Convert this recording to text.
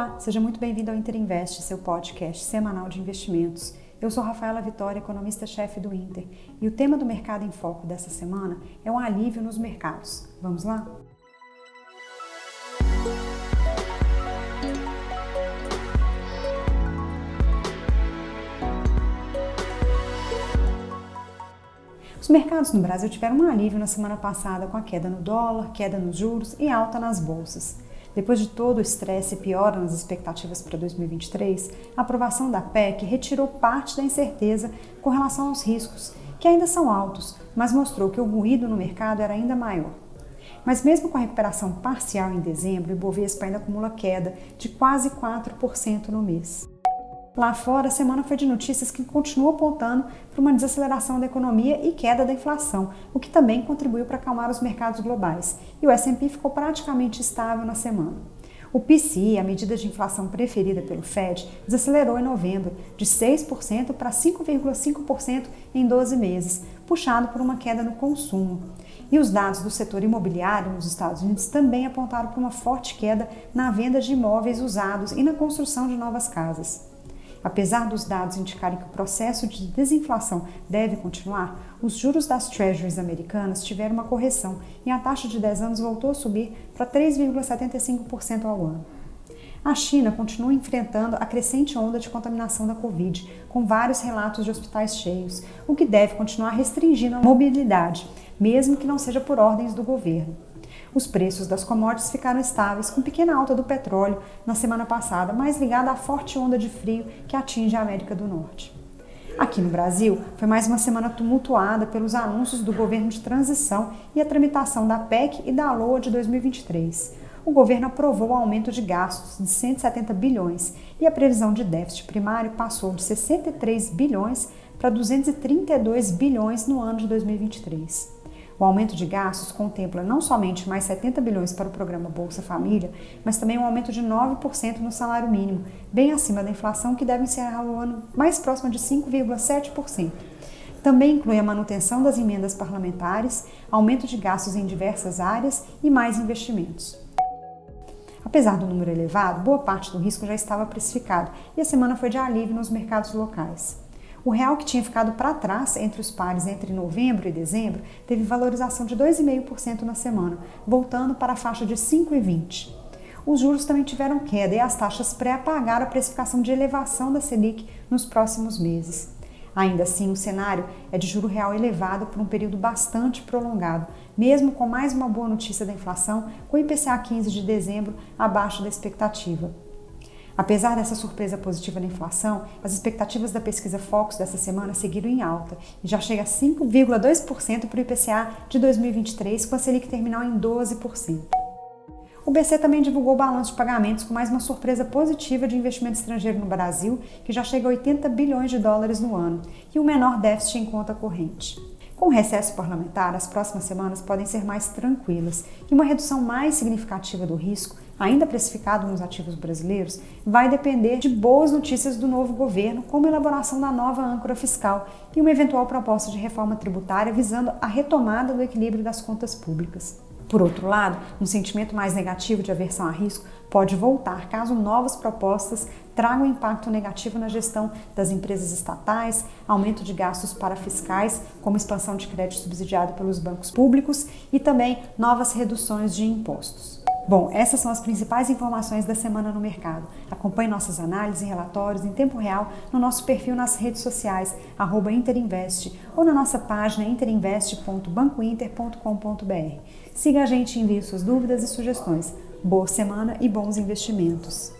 Olá, seja muito bem-vindo ao Interinvest, seu podcast semanal de investimentos. Eu sou Rafaela Vitória, economista-chefe do Inter, e o tema do Mercado em Foco dessa semana é um alívio nos mercados. Vamos lá? Os mercados no Brasil tiveram um alívio na semana passada com a queda no dólar, queda nos juros e alta nas bolsas. Depois de todo o estresse e piora nas expectativas para 2023, a aprovação da PEC retirou parte da incerteza com relação aos riscos, que ainda são altos, mas mostrou que o ruído no mercado era ainda maior. Mas mesmo com a recuperação parcial em dezembro, o Ibovespa ainda acumula queda de quase 4% no mês. Lá fora, a semana foi de notícias que continuam apontando para uma desaceleração da economia e queda da inflação, o que também contribuiu para acalmar os mercados globais. E o S&P ficou praticamente estável na semana. O PCI, a medida de inflação preferida pelo Fed, desacelerou em novembro de 6% para 5,5% em 12 meses, puxado por uma queda no consumo. E os dados do setor imobiliário nos Estados Unidos também apontaram para uma forte queda na venda de imóveis usados e na construção de novas casas. Apesar dos dados indicarem que o processo de desinflação deve continuar, os juros das treasuries americanas tiveram uma correção e a taxa de 10 anos voltou a subir para 3,75% ao ano. A China continua enfrentando a crescente onda de contaminação da Covid, com vários relatos de hospitais cheios, o que deve continuar restringindo a mobilidade, mesmo que não seja por ordens do governo. Os preços das commodities ficaram estáveis, com pequena alta do petróleo na semana passada, mais ligada à forte onda de frio que atinge a América do Norte. Aqui no Brasil, foi mais uma semana tumultuada pelos anúncios do governo de transição e a tramitação da PEC e da LOA de 2023. O governo aprovou o aumento de gastos de 170 bilhões e a previsão de déficit primário passou de 63 bilhões para 232 bilhões no ano de 2023. O aumento de gastos contempla não somente mais 70 bilhões para o programa Bolsa Família, mas também um aumento de 9% no salário mínimo, bem acima da inflação que deve encerrar o ano mais próxima de 5,7%. Também inclui a manutenção das emendas parlamentares, aumento de gastos em diversas áreas e mais investimentos. Apesar do número elevado, boa parte do risco já estava precificado e a semana foi de alívio nos mercados locais. O real que tinha ficado para trás entre os pares entre novembro e dezembro teve valorização de 2,5% na semana, voltando para a faixa de 5,20%. Os juros também tiveram queda e as taxas pré apagaram a precificação de elevação da Selic nos próximos meses. Ainda assim, o cenário é de juro real elevado por um período bastante prolongado, mesmo com mais uma boa notícia da inflação, com o IPCA 15 de dezembro abaixo da expectativa. Apesar dessa surpresa positiva na inflação, as expectativas da pesquisa Focus dessa semana seguiram em alta e já chega a 5,2% para o IPCA de 2023, com a Selic terminal em 12%. O BC também divulgou o balanço de pagamentos com mais uma surpresa positiva de investimento estrangeiro no Brasil, que já chega a 80 bilhões de dólares no ano, e o menor déficit em conta corrente. Com o recesso parlamentar, as próximas semanas podem ser mais tranquilas e uma redução mais significativa do risco, ainda precificado nos ativos brasileiros, vai depender de boas notícias do novo governo, como a elaboração da nova âncora fiscal e uma eventual proposta de reforma tributária visando a retomada do equilíbrio das contas públicas. Por outro lado, um sentimento mais negativo de aversão a risco pode voltar caso novas propostas tragam impacto negativo na gestão das empresas estatais, aumento de gastos para fiscais, como expansão de crédito subsidiado pelos bancos públicos e também novas reduções de impostos. Bom, essas são as principais informações da semana no mercado. Acompanhe nossas análises e relatórios em tempo real no nosso perfil nas redes sociais, Interinvest, ou na nossa página interinvest.bancointer.com.br. Siga a gente e envie suas dúvidas e sugestões. Boa semana e bons investimentos!